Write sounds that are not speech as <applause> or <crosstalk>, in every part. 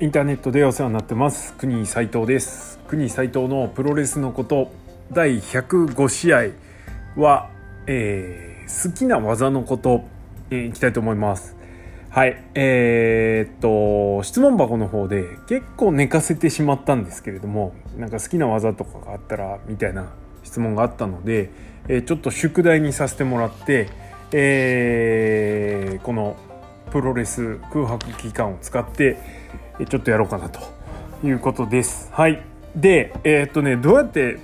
インターネットでお世話になってます。国斉藤です。国斉藤のプロレスのこと。第105試合は、えー、好きな技のこと、えー、いきたいと思います。はい。えー、っと質問箱の方で結構寝かせてしまったんですけれどもなんか好きな技とかがあったらみたいな質問があったので、えー、ちょっと宿題にさせてもらって、えー、このプロレス空白期間を使ってちょっとやろうかなということです。はい。で、えー、っとね、どうやって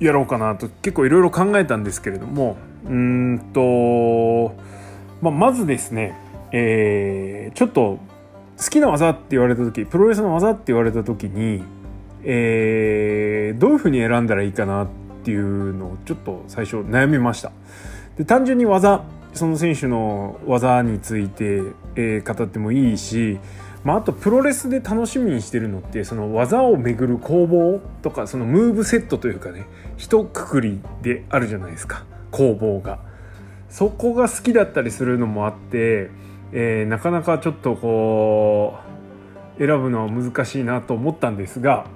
やろうかなと結構いろいろ考えたんですけれども、うんと、まあ、まずですね、えー、ちょっと好きな技って言われた時、プロレスの技って言われた時に、えー、どういうふうに選んだらいいかなっていうのをちょっと最初悩みました。で単純に技その選手の技について、えー、語ってもいいし、まあ、あとプロレスで楽しみにしてるのってその技をめぐる攻防とかそのムーブセットというかね一括りであるじゃないですか攻防が。そこが好きだったりするのもあって、えー、なかなかちょっとこう選ぶのは難しいなと思ったんですが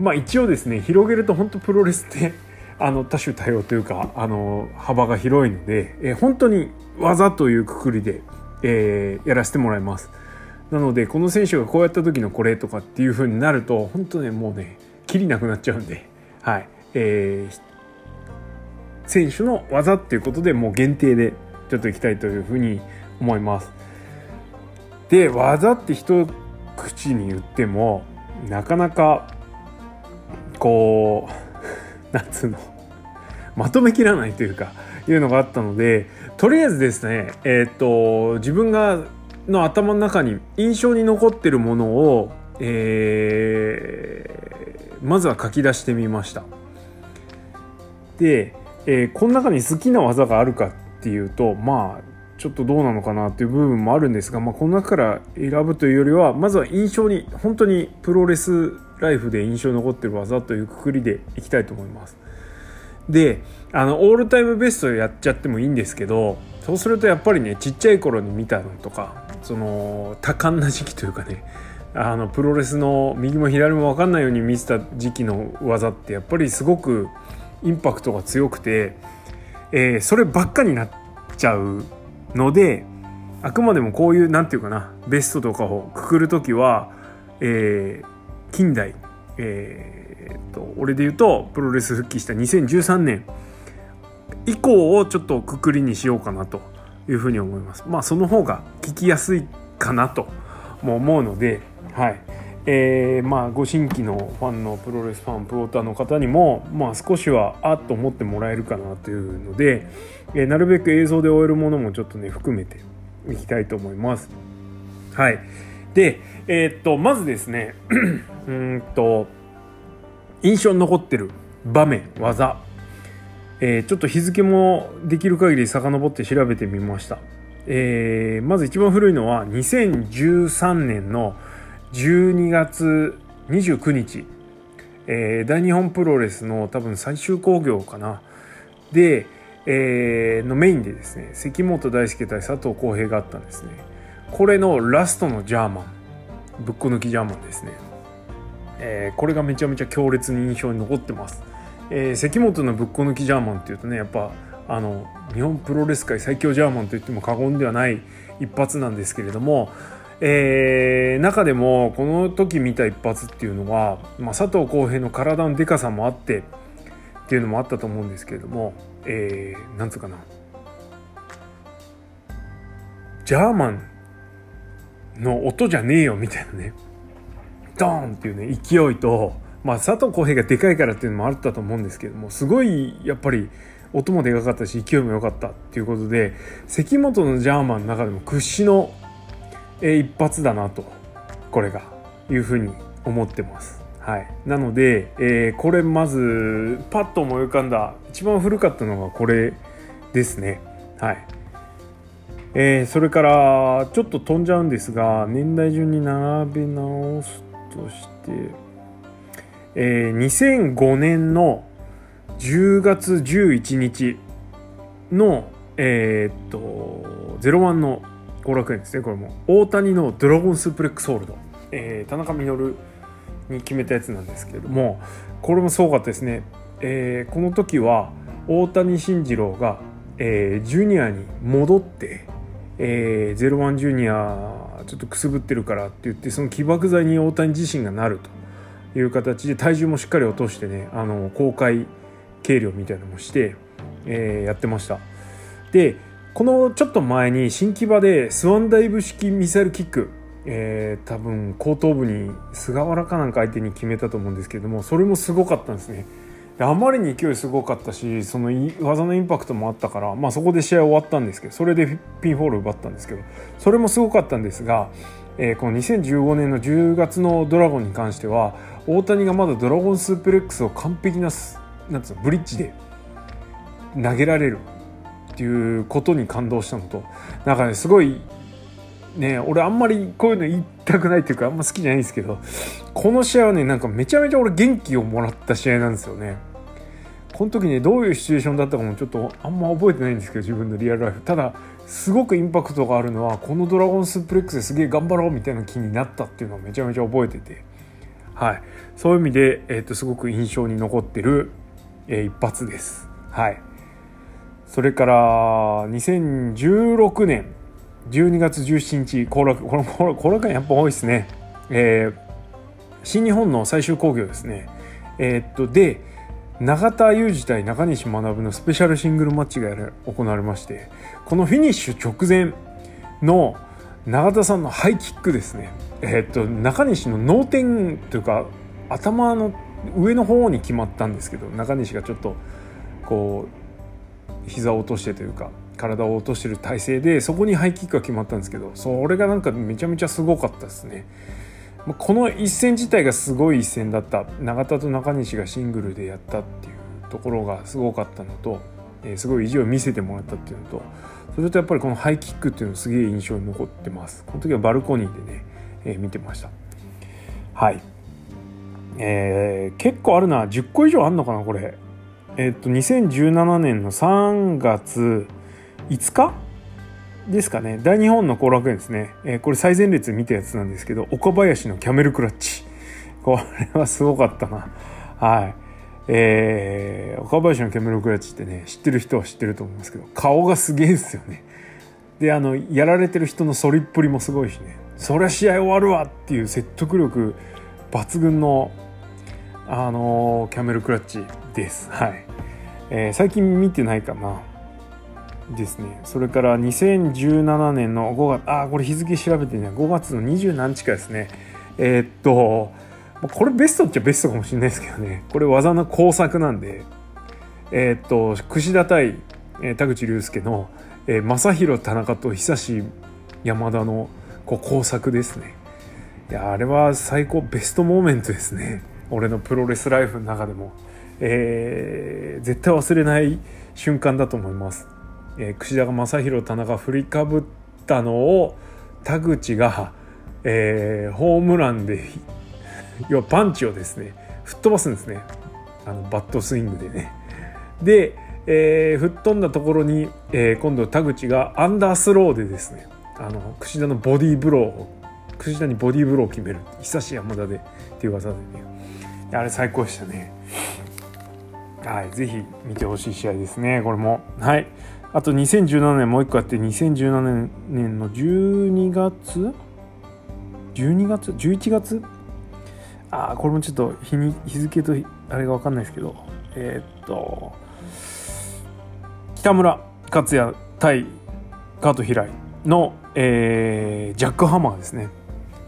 まあ一応ですね広げると本当プロレスって <laughs> あの多種多様というかあの幅が広いので、えー、本当に技というくくりで、えー、やらせてもらいます。なのでこの選手がこうやった時のこれとかっていう風になると本当ねもうねきりなくなっちゃうんで、はいえー、選手の技っていうことでもう限定でちょっといきたいというふうに思います。で技って一口に言ってもなかなかこう <laughs> なんつうのまとめきらないというかいうのがあったのでとりあえずですねえっ、と自分がの頭の中に印象に残ってるものを、えー、まずは書き出してみました。で、えー、この中に好きな技があるかっていうとまあちょっとどうなのかなっていう部分もあるんですが、まあ、この中から選ぶというよりはまずは印象に本当にプロレスライフで印象に残ってる技というくくりでいきたいと思います。であのオールタイムベストやっちゃってもいいんですけどそうするとやっぱりねちっちゃい頃に見たのとかその多感な時期というかねあのプロレスの右も左も分かんないように見てた時期の技ってやっぱりすごくインパクトが強くて、えー、そればっかになっちゃうのであくまでもこういう何て言うかなベストとかをくくる時は、えー、近代、えー、と俺で言うとプロレス復帰した2013年以降をちょっとくくりにしようかなと。いうふうに思います。まあその方が聞きやすいかなとも思うので、はい。えー、まあご新規のファンのプロレスファンプローターの方にも、まあ、少しはあっと思ってもらえるかなというので、えー、なるべく映像で終えるものもちょっとね含めていきたいと思います。はい。で、えー、っとまずですね <clears throat> うんと印象に残ってる場面技えー、ちょっと日付もできる限り遡って調べてみました。えー、まず一番古いのは2013年の12月29日、えー、大日本プロレスの多分最終興行かな。で、えー、のメインでですね、関本大輔対佐藤浩平があったんですね。これのラストのジャーマン、ぶっこ抜きジャーマンですね。えー、これがめちゃめちゃ強烈に印象に残ってます。えー、関本のぶっこ抜きジャーマンっていうとねやっぱあの日本プロレス界最強ジャーマンといっても過言ではない一発なんですけれども、えー、中でもこの時見た一発っていうのは、まあ、佐藤浩平の体のでかさもあってっていうのもあったと思うんですけれども、えー、なんつうかな。ジャーマンの音じゃねえよみたいなね。ドーンっていうね勢いとまあ、佐藤浩平がでかいからっていうのもあったと思うんですけどもすごいやっぱり音もでかかったし勢いも良かったっていうことで関本のジャーマンの中でも屈指の、一発だなとこれがいうふうに思ってます。はい、なので、えー、これまずパッと思い浮かんだ一番古かったのがこれですね。はいえー、それからちょっと飛んじゃうんですが年代順に並べ直すとしてえー、2005年の10月11日の、えー、っと、01の後楽園ですね。これも大谷のドラゴンスープレックスホールド、えー、田中稔に決めたやつなんですけれどもこれもすごかったですね、えー、この時は大谷慎次郎が、えー、ジュニアに戻ってえー、01ジュニアちょっとくすぶってるからって言ってその起爆剤に大谷自身がなると。いう形で体重もしっかり落としてねあの公開計量みたいなのもして、えー、やってました。でこのちょっと前に新木場でスワンダイブ式ミサイルキック、えー、多分後頭部に菅原かなんか相手に決めたと思うんですけどもそれもすごかったんですね。であまりに勢いすごかったしその技のインパクトもあったから、まあ、そこで試合終わったんですけどそれでピンフォール奪ったんですけどそれもすごかったんですが、えー、この2015年の10月のドラゴンに関しては大谷がまだドラゴンスープレックスを完璧ななんつうのブリッジで投げられるっていうことに感動したのとなんかねすごいね俺あんまりこういうの言いたくないっていうかあんま好きじゃないんですけどこの試合はねなんかめちゃめちゃ俺元気をもらった試合なんですよね。この時ねどういうシチュエーションだったかもちょっとあんま覚えてないんですけど自分のリアルライフ。ただすごくインパクトがあるのはこのドラゴンスープレックスですげえ頑張ろうみたいな気になったっていうのをめちゃめちゃ覚えてて。はい。そういう意味で、えー、とすごく印象に残ってる、えー、一発です。はい。それから2016年12月17日後楽この後楽園やっぱ多いですね、えー、新日本の最終興行ですね。えー、っとで永田裕二対中西学のスペシャルシングルマッチが行われましてこのフィニッシュ直前の永田さんのハイキックですねえー、っと中西の脳天というか頭の上の方に決まったんですけど中西がちょっとこう膝を落としてというか体を落としてる体勢でそこにハイキックが決まったんですけどそれがなんかめちゃめちゃすごかったですね。この一戦自体がすごい一戦だった永田と中西がシングルでやったっていうところがすごかったのと、えー、すごい意地を見せてもらったっていうのとそれとやっぱりこのハイキックっていうのすげえ印象に残ってます。この時はバルコニーでね、えー、見てました。はい。えー、結構あるな。10個以上あんのかなこれ。えっと2017年の3月5日ですかね。大日本の後楽園ですね、えー、これ最前列見たやつなんですけど岡林のキャメルクラッチ。これはすごかったな。はい。えー、岡林のキャメルクラッチってね知ってる人は知ってると思いますけど顔がすげえですよね。であのやられてる人の反りっぷりもすごいしね。そりゃ試合終わるわっていう説得力抜群のあのー、キャメルクラッチです。はい。えー、最近見てないかな。ですね。それから2017年の5月あこれ日付調べてね5月の20何日かですね。えー、っとこれベストっちゃベストかもしれないですけどね。これ技の工作なんで。えー、っと櫛田対、えー、田口竜介の、えー、正弘田中と久し山田のこう工作ですね。いやあれは最高ベストモーメントですね。俺のプロレスライフの中でも。えー、絶対忘れない瞬間だと思います。えー、櫛田が正弘田中振りかぶったのを田口が、えー、ホームランで要はパンチをですね吹っ飛ばすんですねあのバットスイングでね。で、えー、吹っ飛んだところに、えー、今度田口がアンダースローでですねあの櫛田のボディーブローを櫛田にボディーブローを決める久し山田でっていう技でねあれ最高でしたね。はい、ぜひ見てほしい試合ですね、これも。はい。あと2017年もう一個あって、2017年の12月 ?12 月 ?11 月？あ、これもちょっと日に日付とあれが分かんないですけど、えー、っと、北村克也対カート平井の、えー、ジャックハマーですね。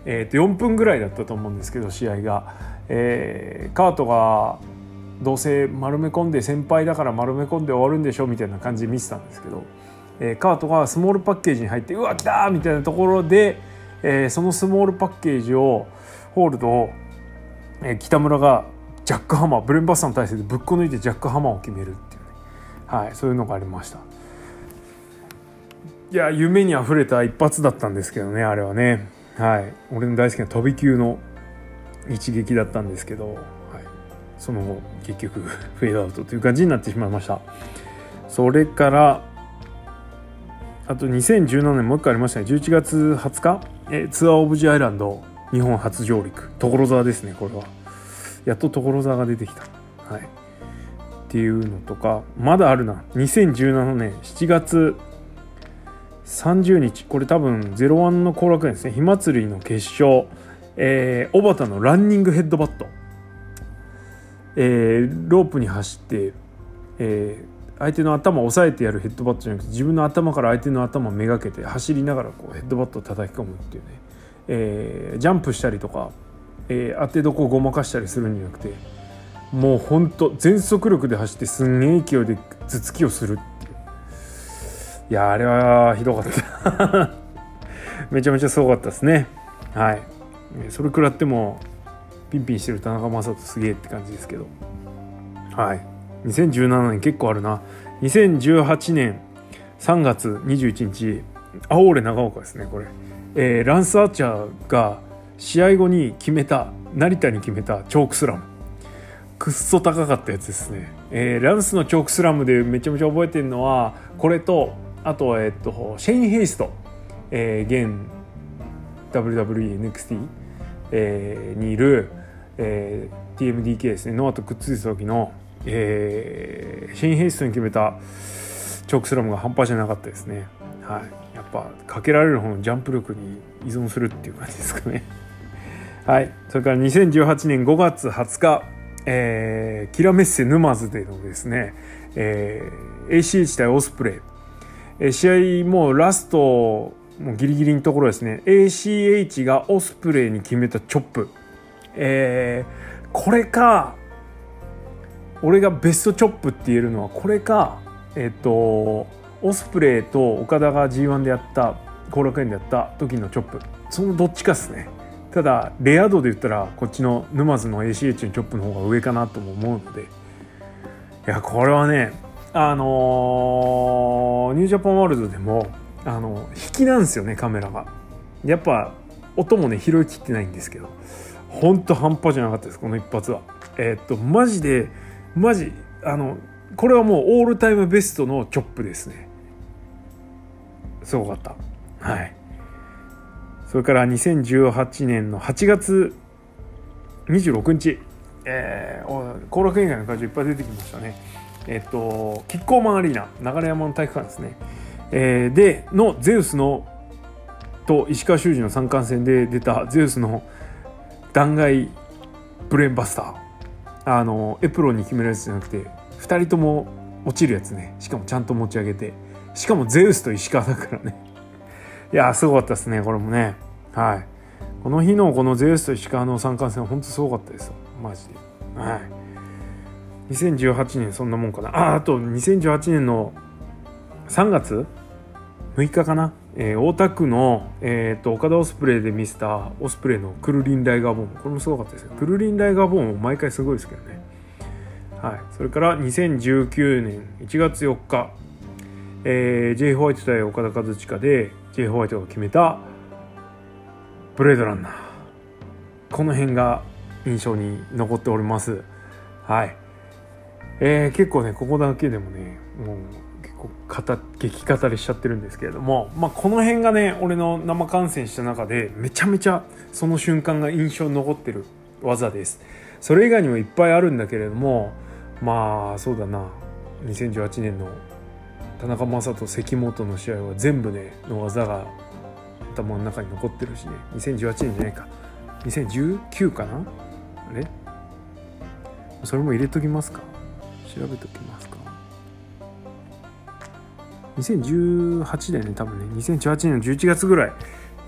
えー、っと4分ぐらいだったと思うんですけど試合が、えー、カートがどうせ丸め込んで先輩だから丸め込んで終わるんでしょみたいな感じで見てたんですけど、えー、カートがスモールパッケージに入ってうわ来たみたいなところで、えー、そのスモールパッケージをホールドを、え、北村がジャックハマーブレンバスターの体勢でぶっこ抜いてジャックハマーを決めるっていうね、はい、そういうのがありました。いや夢にあふれた一発だったんですけどねあれはね。はい俺の大好きな飛び級の一撃だったんですけどはいその後結局 <laughs> フェードアウトという感じになってしまいました。それからあと2017年もう一回ありましたね。11月20日、えツアーオブジアイランド。日本初上陸。所沢ですねこれは。やっと所沢が出てきた。はい。っていうのとかまだあるな。2017年7月30日これ多分01の後楽園ですね。火祭りの決勝。えー、小畑のランニングヘッドバット、えー、ロープに走って、えー、相手の頭を押さえてやるヘッドバットじゃなくて自分の頭から相手の頭をめがけて走りながらこうヘッドバットを叩き込むっていうね、えー、ジャンプしたりとか、えー、当てどこをごまかしたりするんじゃなくてもうほんと全速力で走ってすんげえ勢いで頭突きをするっていやあれはひどかった。<laughs> めちゃめちゃすごかったですね。はい。それ食らってもピンピンしてる田中将人すげえって感じですけど。はい。2017年結構あるな。2018年3月21日青俺長岡ですねこれ、えー、ランス・アーチャーが試合後に決めた成田に決めたチョークスラム。くっそ高かったやつですね、えー、ランスのチョークスラムでめちゃめちゃ覚えてるのはこれとあとえっとシェイン・ヘイスト、えー、現 WWENXT えー、にいる、えー、TMDK ですね。ノアとくっついた時の、えー、シェイン・ヘイストに決めたチョークスラムが半端じゃなかったですね。はい、やっぱかけられる方のジャンプ力に依存するっていう感じですかね。<laughs> はい、それから2018年5月20日、えー、キラメッセ沼津でのですね、えー、ACH 対オスプレイ、えー、試合もうラストもうギリギリのところですね。ACH がオスプレイに決めたチョップ。えー、これか俺がベストチョップって言えるのはこれかえっ、ー、とオスプレイと岡田が G1 でやった後楽園でやった時のチョップ。そのどっちかっすね。ただレア度で言ったらこっちの沼津の ACH のチョップの方が上かなとも思うので。いやこれはねあのー、ニュージャパンワールドでもあの引きなんですよねカメラが。やっぱ音もね拾いきってないんですけど。ほんと半端じゃなかったですこの一発は。えー、っとマジでマジあのこれはもうオールタイムベストのチョップですね。すごかった。はい。それから2018年の8月26日。えー、後楽園街の会場いっぱい出てきましたね。えっとキッコーマンアリーナ流山の体育館ですね。えー、でのゼウスのと石川修司の三冠戦で出たゼウスの断崖ブレーンバスター。あのエプロンに決めるやつじゃなくて2人とも落ちるやつね。しかもちゃんと持ち上げて。しかもゼウスと石川だからね。<laughs> いやすごかったですねこれもね。はい。この日のこのゼウスと石川の三冠戦は本当すごかったですマジで。はい。2018年そんなもんかな。ああと2018年の3月？6日かな、えー、大田区の、えーと、岡田オスプレイで見せたオスプレイのクルリン・ライガーボーン。これもすごかったですよ。クルリン・ライガーボーンも毎回すごいですけどね。はい。それから2019年1月4日、えー、J ホワイト対岡田和親で J ホワイトが決めたブレードランナー。この辺が印象に残っております。はい。えー、結構ねここだけでもねもうこう激語りしちゃってるんですけれども、まあ、この辺がね俺の生観戦した中でめちゃめちゃその瞬間が印象に残ってる技です。それ以外にもいっぱいあるんだけれどもまあそうだな。2018年の田中将人関本の試合は全部ねの技が頭の中に残ってるしね。2018年じゃないか。2019かな？あれ？それも入れときますか？調べときますか。2018年ね多分ね。2018年の11月ぐらい。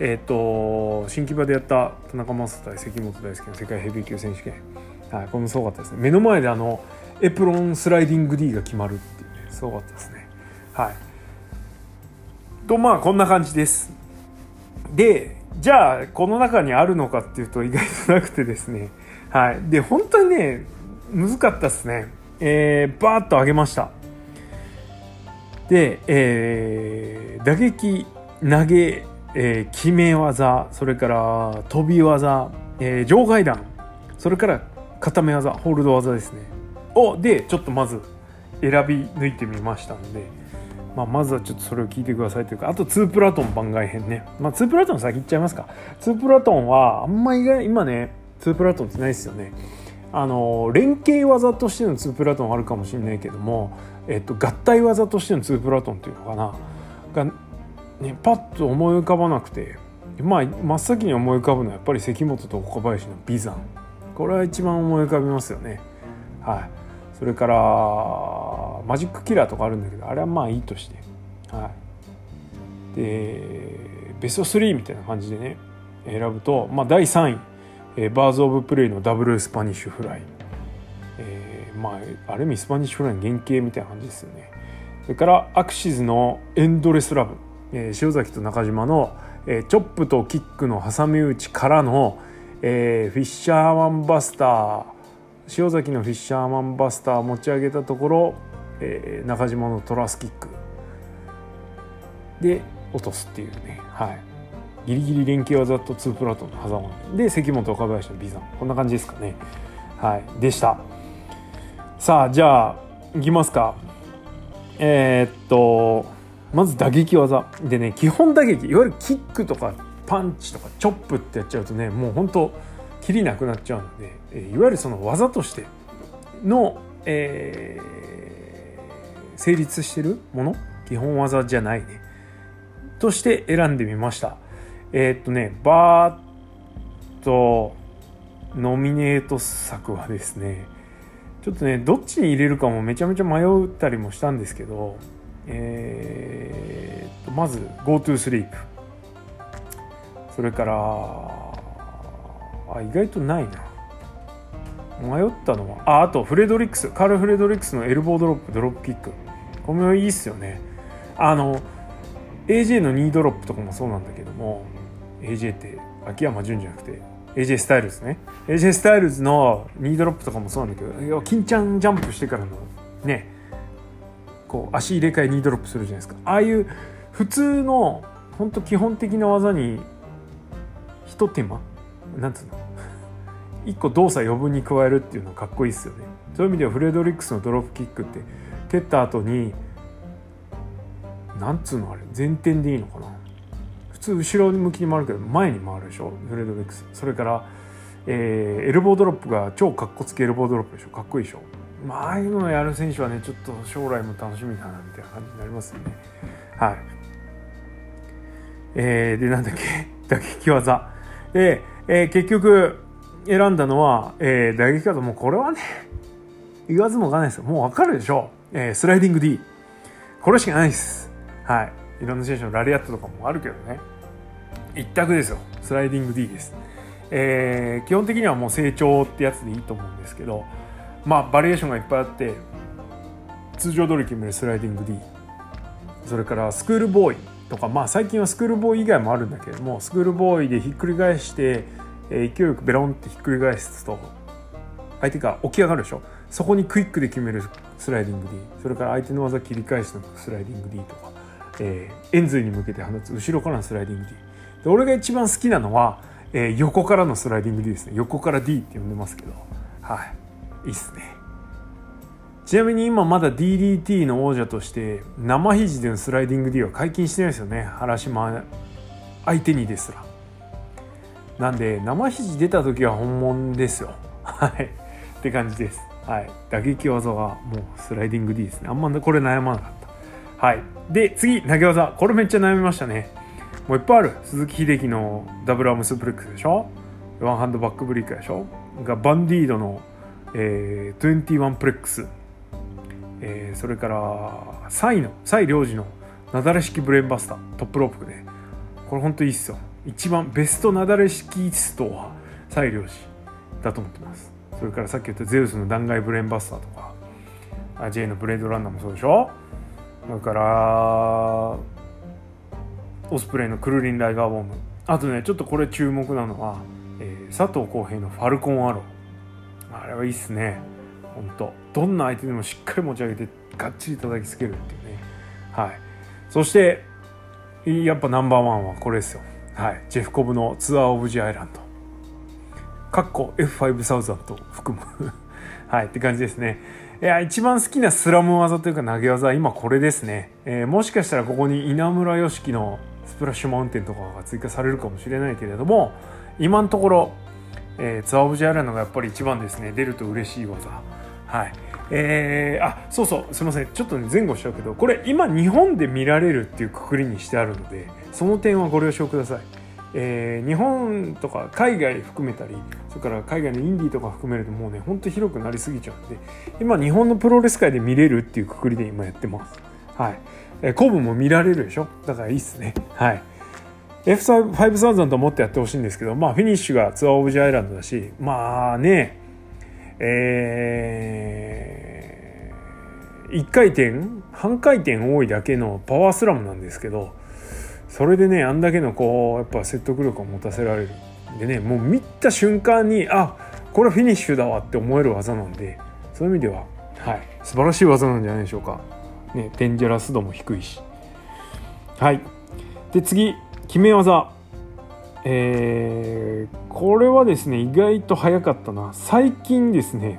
えっ、ー、と新木場でやった田中将人対関本大輔の世界ヘビー級選手権。はいこれもすごかったですね。目の前であのエプロンスライディング D が決まるっていうね。すごかったですね。はい。とまあこんな感じです。でじゃあこの中にあるのかっていうと意外となくてですね。はい。で本当にね難かったですね。えー、バーッと上げました。で、えー、打撃投げ、えー、決め技それから飛び技、えー、場外弾それから固め技ホールド技ですね。をでちょっとまず選び抜いてみましたので。まあ、まずはちょっとそれを聞いてくださいというかあと2プラトン番外編ね、まあ、2プラトン先言っちゃいますか。2プラトンはあんまり今ね2プラトンってないですよね。あの連携技としての2プラトンあるかもしれないけども、えっと、合体技としての2プラトンっていうのかな。が、ね、パッと思い浮かばなくてまあ真っ先に思い浮かぶのはやっぱり関本と岡林の眉山。これは一番思い浮かびますよね。はい。それからマジックキラーとかあるんだけどあれはまあいいとして。はい。でベスト3みたいな感じでね選ぶと、まあ、第3位、えー、バーズ・オブ・プレイのダブルスパニッシュフライ、えー、まあある意味スパニッシュフライの原型みたいな感じですよね。それからアクシズのエンドレスラブ、えー、塩崎と中島の、えー、チョップとキックの挟み撃ちからの、えー、フィッシャーマンバスター。塩崎のフィッシャーマンバスター持ち上げたところ、えー、中島のトラスキック。で落とすっていうね。はい。ギリギリ連携技と2プラトンの狭間。で関本岡林のビザ。ンこんな感じですかね。はい。でした。さあじゃあいきますか。えー、っとまず打撃技。でね基本打撃。いわゆるキックとかパンチとかチョップってやっちゃうとねもうほんときりなくなっちゃうので、いわゆるその技としての、えー、成立してるもの？基本技じゃないね。として選んでみました。えー、っとねバーッとノミネート作はですねちょっとねどっちに入れるかもめちゃめちゃ迷ったりもしたんですけどえー、とまず GoToSleep それからあ意外とないな。迷ったのはああとフレドリックス。カール・フレドリックスのエルボードロップドロップキック。これもいいっすよね。あの AJ の2ドロップとかもそうなんだけども AJ って秋山純じゃなくて AJ スタイルズね。AJ スタイルズの2ドロップとかもそうなんだけど金ちゃんジャンプしてからのねこう足入れ替え2ドロップするじゃないですか。ああいう普通の本当基本的な技にひと手間なんつうの一個動作余分に加えるっていうのはかっこいいですよね。そういう意味ではフレドリックスのドロップキックって蹴った後になんつうのあれ前転でいいのかな？普通後ろ向きに回るけど前に回るでしょ？フレードリックス。それから、えー、エルボードロップが超かっこつけエルボードロップでしょ？かっこいいでしょ？まあああいうのをやる選手はねちょっと将来も楽しみだなみたいな感じになりますよね。はい。えー、でなんだっけ？<laughs> 打撃技。でえー、結局選んだのは、えー、打撃技。もうこれはね言わずもがないですよ。もうわかるでしょ？う、えー、スライディング D これしかないです。はい。いろんな選手のラリアットとかもあるけどね。一択ですよ。スライディング D です、えー、基本的にはもう成長ってやつでいいと思うんですけどまあバリエーションがいっぱいあって通常通り決めるスライディング D それからスクールボーイとかまあ最近はスクールボーイ以外もあるんだけどもスクールボーイでひっくり返して、え勢いよくベロンってひっくり返すと相手が起き上がるでしょ。そこにクイックで決めるスライディング D それから相手の技切り返すのスライディング D とか、えー、延髄に向けて放つ後ろからのスライディング D で俺が一番好きなのは、えー、横からのスライディング D ですね。横から D って呼んでますけど。はい。いいっすね。ちなみに今まだ DDT の王者として生肘でのスライディング D は解禁してないですよね。原島相手にですら。なんで生肘出た時は本物ですよ。はい。って感じです。はい。打撃技はもうスライディング D ですね。あんまこれ悩まなかった。はい。で次投げ技。これめっちゃ悩みましたね。もういっぱいある。鈴木秀樹のダブルアームスプレックスでしょ？ワンハンドバックブリーカーでしょ？がバンディードの、えー、21プレックス。えー、それからサイのサイ領事のなだれ式ブレーンバスター。トップロープねこれほんといいっすよ。一番ベストなだれ式ストはサイ領事だと思ってます。それからさっき言ったゼウスの断崖ブレーンバスターとか J のブレードランナーもそうでしょ？それからオスプレイのクルリン・ライガーボム。あとねちょっとこれ注目なのは、えー、佐藤浩平のファルコンアロー。あれはいいっすね。本当どんな相手でもしっかり持ち上げてがっちり叩きつけるっていうね。はい。そしてやっぱナンバーワンはこれですよ。はい。ジェフコブのツアー・オブ・ジ・アイランド。かっこ F5 サウザンと含む。<laughs> はいって感じですね。いや一番好きなスラム技というか投げ技は今これですね、えー、もしかしたらここに稲村良樹のスプラッシュマウンテンとかが追加されるかもしれないけれども今のところ、えー、ツアーオブジャイランドがやっぱり一番ですね。出ると嬉しい技。はい。えー、あそうそう。すいません。ちょっとね前後しちゃうけどこれ今日本で見られるっていうくくりにしてあるのでその点はご了承ください、えー、日本とか海外含めたりそれから海外のインディーとか含めるともうねほんと広くなりすぎちゃうんで今日本のプロレス界で見れるっていうくくりで今やってます。はい、えー、ブも見られるでしょ？だからいいっすね。はい。F5000 と思ってやってほしいんですけどまあフィニッシュがツアーオブジアイランドだしまあねえー、1回転半回転多いだけのパワースラムなんですけどそれでねあんだけのこうやっぱ説得力を持たせられるでねもう見た瞬間にあこれフィニッシュだわって思える技なんでそういう意味では、はい、素晴らしい技なんじゃないでしょうか。ね、デンジャラス度も低いし。はい。で次決め技。えー、これはですね意外と早かったな最近ですね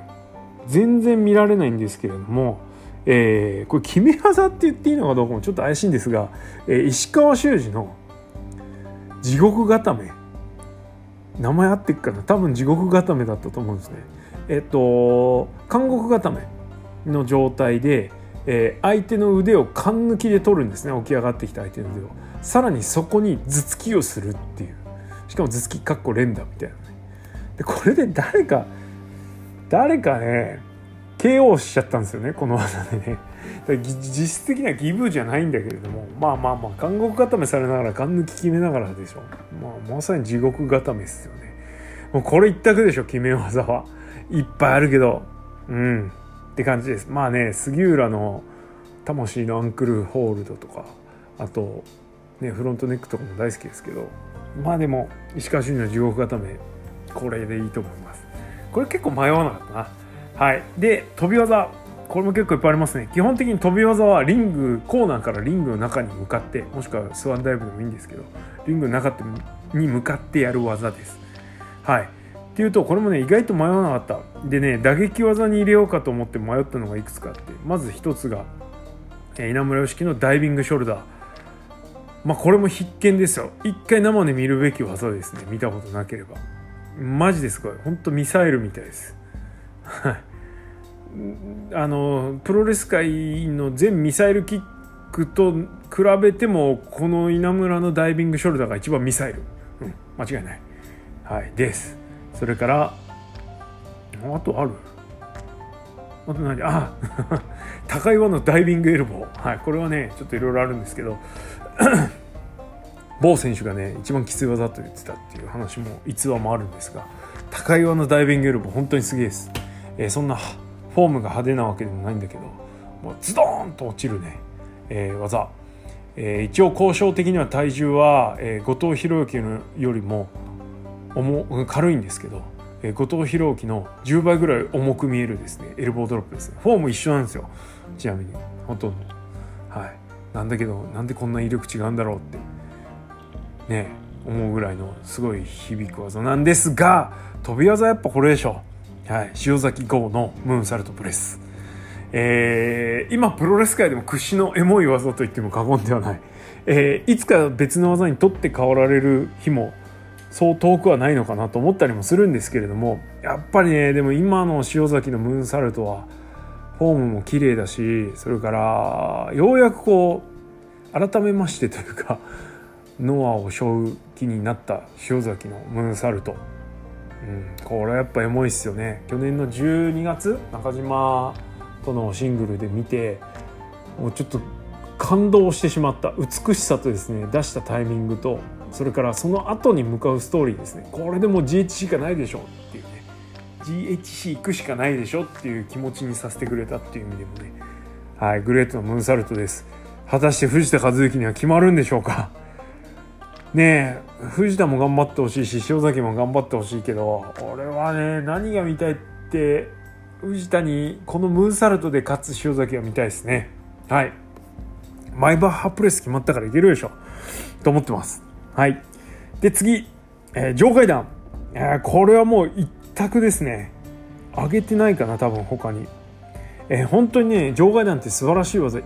全然見られないんですけれども、えー、これ決め技って言っていいのかどうかもちょっと怪しいんですが、えー、石川修司の地獄固め。名前合ってっかな。多分地獄固めだったと思うんですね。えっと監獄固めの状態で、えー、相手の腕を勘抜きで取るんですね。起き上がってきた相手の腕を。さらにそこに頭突きをするっていう。しかも頭突きかっこ連打みたいなね。でこれで誰か誰かね KO しちゃったんですよねこの技でね。実質的にはギブじゃないんだけれどもまあまあまあ監獄固めされながら勘抜き決めながらでしょ、まあ、まさに地獄固めですよね。もうこれ一択でしょ決め技は。いっぱいあるけど。うん。って感じです。まあね杉浦の魂のアンクルホールドとかあとねフロントネックとかも大好きですけど。まあでも石川俊の地獄固めこれでいいと思います。これ結構迷わなかったな。はい。で飛び技。これも結構いっぱいありますね。基本的に飛び技はリングコーナーからリングの中に向かってもしくはスワンダイブでもいいんですけどリングの中に向かってやる技です。はい。っていうとこれもね意外と迷わなかった。でね打撃技に入れようかと思って迷ったのがいくつかあってまず一つが稲村良樹のダイビングショルダー。まあこれも必見ですよ。一回生で見るべき技ですね。見たことなければ。マジですごい。本当ミサイルみたいです。<laughs> あのプロレス界の全ミサイルキックと比べてもこの稲村のダイビングショルダーが一番ミサイル、うん、間違いない。はいです。それからあとある？あと何？あ <laughs> 高岩のダイビングエルボー。はいこれはねちょっといろいろあるんですけど <coughs> 某選手がね一番きつい技と言ってたっていう話も逸話もあるんですが高岩のダイビングエルボー本当にすげえです、えー、そんなフォームが派手なわけでもないんだけどもうズドーンと落ちるね、えー、技、えー、一応交渉的には体重は、えー、後藤弘之よりも重軽いんですけど、えー、後藤弘之の10倍ぐらい重く見えるですね。エルボードロップですね。フォーム一緒なんですよ。ちなみに。ほとんど。はい。なんだけどなんでこんな威力違うんだろうってね思うぐらいのすごい響く技なんですが飛び技やっぱこれでしょ。はい、塩崎豪のムーンサルトプレス、えー、今プロレス界でも屈指のエモい技と言っても過言ではない、えー、いつか別の技に取って代わられる日もそう遠くはないのかなと思ったりもするんですけれどもやっぱりねでも今の塩崎のムーンサルトはフォームも綺麗だしそれからようやくこう改めましてというかノアを背負う気になった塩崎のムーンサルト、うん、これはやっぱエモいっすよね。去年の12月中島とのシングルで見てもうちょっと感動してしまった。美しさとですね出したタイミングとそれからその後に向かうストーリーですね。これでもう GHC しかないでしょっていうね。GHC 行くしかないでしょっていう気持ちにさせてくれたっていう意味でもね。はいグレートのムーンサルトです。果たして藤田和之には決まるんでしょうか？ね藤田も頑張ってほしいし塩崎も頑張ってほしいけど俺はね何が見たいって藤田にこのムーンサルトで勝つ塩崎は見たいですね。はい。マイバッハプレス決まったからいけるでしょ。と思ってます。はい。で次、えー、場外弾、えー、これはもう一択ですね。上げてないかな多分他に。えー、本当にね場外なんて素晴らしい技いっ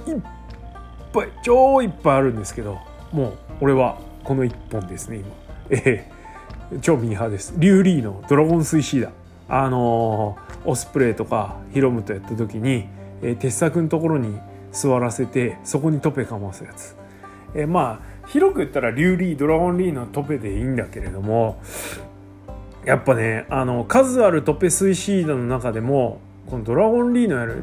ぱい超いっぱいあるんですけどもう俺はこの1本ですね今。えー、超ミーハーです。リュウリーのドラゴンスイシーダ。あのー、オスプレイとかヒロムとやった時に、えー、鉄柵のところに座らせてそこにトペかますやつ、えー、まあ広く言ったらリュウリードラゴンリーのトペでいいんだけれどもやっぱねあの数あるトペスイシードの中でもこのドラゴンリーのやる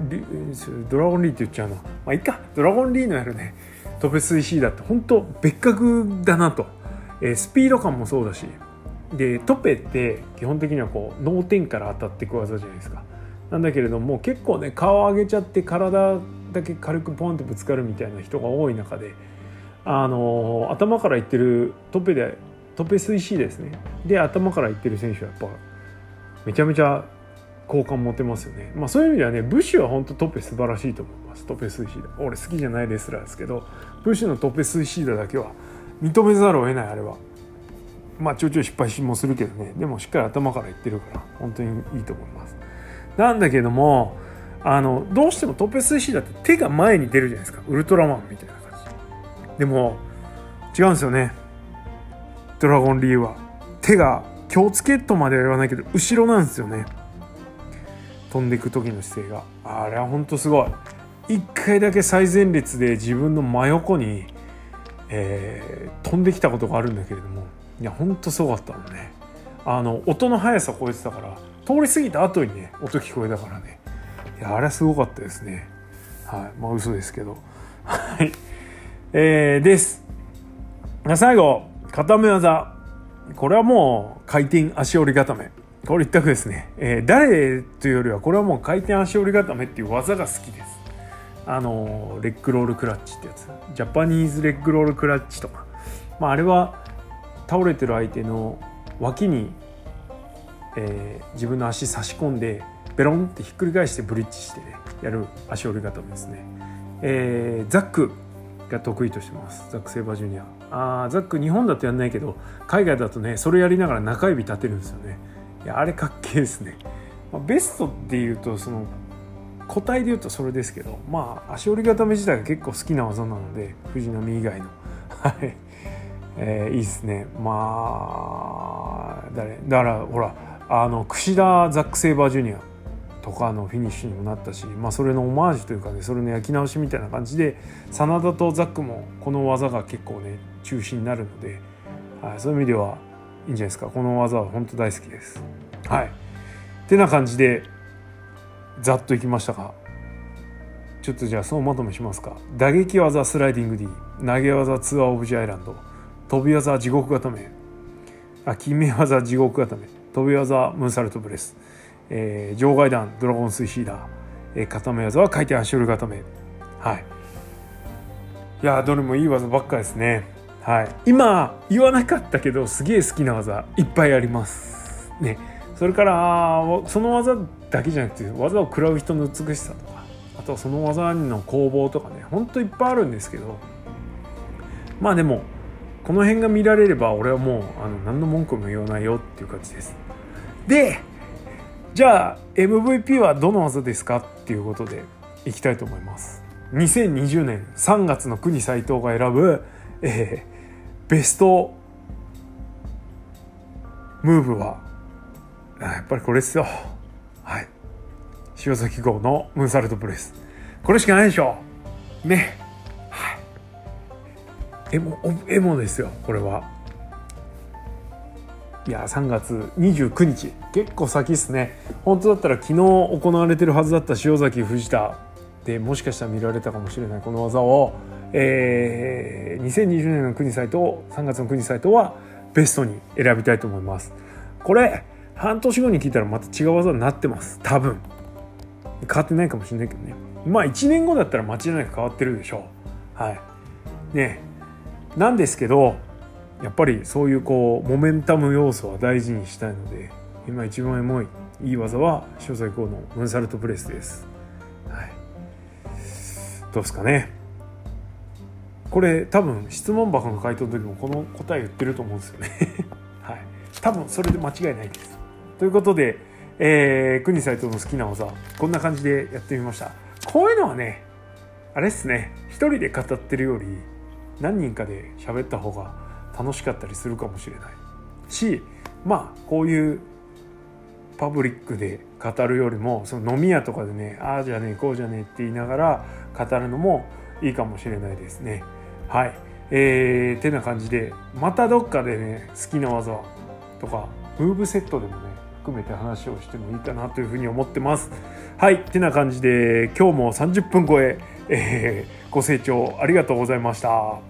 ドラゴンリーって言っちゃうな。まあいいか。ドラゴンリーのやるね。トペスイシーダって本当別格だなと、えー、スピード感もそうだし。でトペって基本的にはこう脳天から当たっていく技じゃないですか。なんだけれども結構ね顔上げちゃって体だけ軽くポンってぶつかるみたいな人が多い中であの頭からいってるトペでトペ水 C ですね。で頭からいってる選手はやっぱめちゃめちゃ好感持てますよね。まあそういう意味ではねブッシュは本当トペ素晴らしいと思います。トペ水 C だ俺好きじゃないレスラーですけどブッシュのトペ水 C だだけは認めざるを得ないあれは。まあちょいちょい失敗しもするけどね。でもしっかり頭からいってるから本当にいいと思います。なんだけどもあのどうしてもトペ水 C だって手が前に出るじゃないですか。ウルトラマンみたいな感じ。でも違うんですよね。ドラゴンリーは。手が気をつけとまでは言わないけど後ろなんですよね。飛んでいく時の姿勢が。あれはほんとすごい。一回だけ最前列で自分の真横に、えー、飛んできたことがあるんだけれどもいやほんとすごかったのね。あの音の速さ超えてたから通り過ぎた後にね音聞こえたからね。いやあれはすごかったですね。はい。まあ嘘ですけど。はい。えー、です。最後、固め技。これはもう回転足折り固め。これ一択ですね。えー、誰というよりは、これはもう回転足折り固めっていう技が好きです。あの、レッグロールクラッチってやつ。ジャパニーズレッグロールクラッチとか。まあ、あれは倒れてる相手の脇に、えー、自分の足差し込んで、ベロンってひっくり返してブリッジして、ね、やる足折り固めですね。えー、ザックが得意としてますザック・セイバージュニアあザック日本だとやんないけど海外だとねそれやりながら中指立てるんですよねいやあれかっけえですね、まあ、ベストっていうとその個体で言うとそれですけどまあ足折り固め自体が結構好きな技なので藤波以外の。はい。えー、いいですね。まあ誰？だからほらあの櫛田ザック・セイバージュニアとかのフィニッシュにもなったし、まあ、それのオマージュというかねそれの焼き直しみたいな感じで真田とザックもこの技が結構ね中心になるので、はい、そういう意味ではいいんじゃないですか。この技は本当大好きです。はい、ってな感じでざっといきましたがちょっとじゃあ総まとめしますか。打撃技スライディング D 投げ技ツアーオブジアイランド。飛び技地獄固め。あ決め技地獄固め。飛び技ムーンサルトブレス。えー、場外弾ドラゴンスイシーダー、えー、固め技は回転足折り固め。はい。いやどれもいい技ばっかですね。はい。今言わなかったけどすげえ好きな技いっぱいあります。ね。それからその技だけじゃなくて技を食らう人の美しさとかあとはその技の攻防とかねほんといっぱいあるんですけどまあでもこの辺が見られれば俺はもうあの何の文句も言わないよっていう感じです。でじゃあ MVP はどの技ですかっていうことでいきたいと思います。2020年3月の国斎藤が選ぶ、えー、ベストムーブはやっぱりこれですよ。はい。塩崎号のムーンサルトプレス。これしかないでしょ。ね。はい。エモエモですよこれは。いや3月29日結構先っすね。本当だったら昨日行われてるはずだった塩崎藤田でもしかしたら見られたかもしれないこの技を、えー、2020年の国サイト3月の国サイトはベストに選びたいと思います。これ半年後に聞いたらまた違う技になってます。多分。変わってないかもしれないけどね。まあ1年後だったら間違いなく変わってるでしょう。はい。ね。なんですけどやっぱりそういうこうモメンタム要素は大事にしたいので今一番エモいいい技は小最高のムーンサルトプレスです、はい、どうですかね。これ多分質問箱の回答の時もこの答え言ってると思うんですよね。<laughs> はい。多分それで間違いないです。ということで、えー、国斎藤の好きな技こんな感じでやってみました。こういうのはねあれっすね。一人で語ってるより何人かで喋った方が楽しかったりするかもしれない。しまあこういうパブリックで語るよりもその飲み屋とかでねああじゃねえこうじゃねえって言いながら語るのもいいかもしれないですね。はい。えー、てな感じでまたどっかでね好きな技とかムーブセットでもね含めて話をしてもいいかなというふうに思ってます。はい。てな感じで今日も30分超ええー、ご清聴ありがとうございました。